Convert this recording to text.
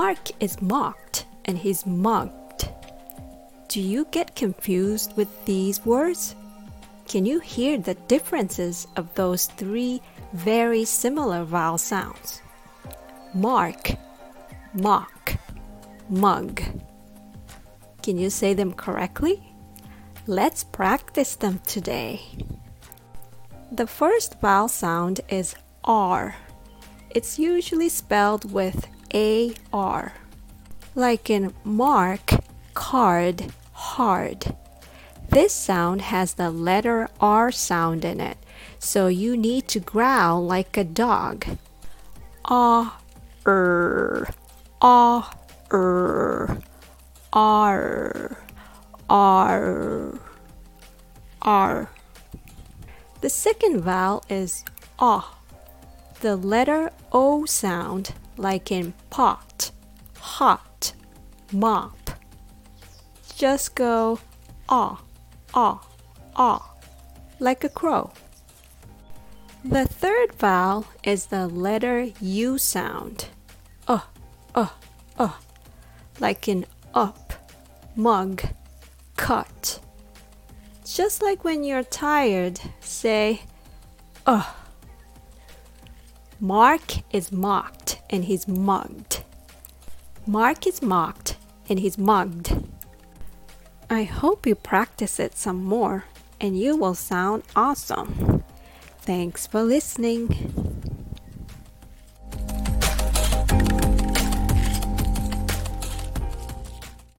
Mark is mocked and he's mugged. Do you get confused with these words? Can you hear the differences of those three very similar vowel sounds? Mark, mock, mug. Can you say them correctly? Let's practice them today. The first vowel sound is R. It's usually spelled with AR, like in mark, card, hard. This sound has the letter R sound in it, so you need to growl like a dog. Ah, er, ah, er, r, r, r. The second vowel is ah, the letter O sound, like in pot, hot, mop. Just go ah, ah, ah, like a crow. The third vowel is the letter U sound. Uh, uh, uh, like in up, mug, cut. Just like when you're tired, say, ugh. Mark is mocked and he's mugged. Mark is mocked and he's mugged. I hope you practice it some more and you will sound awesome. Thanks for listening.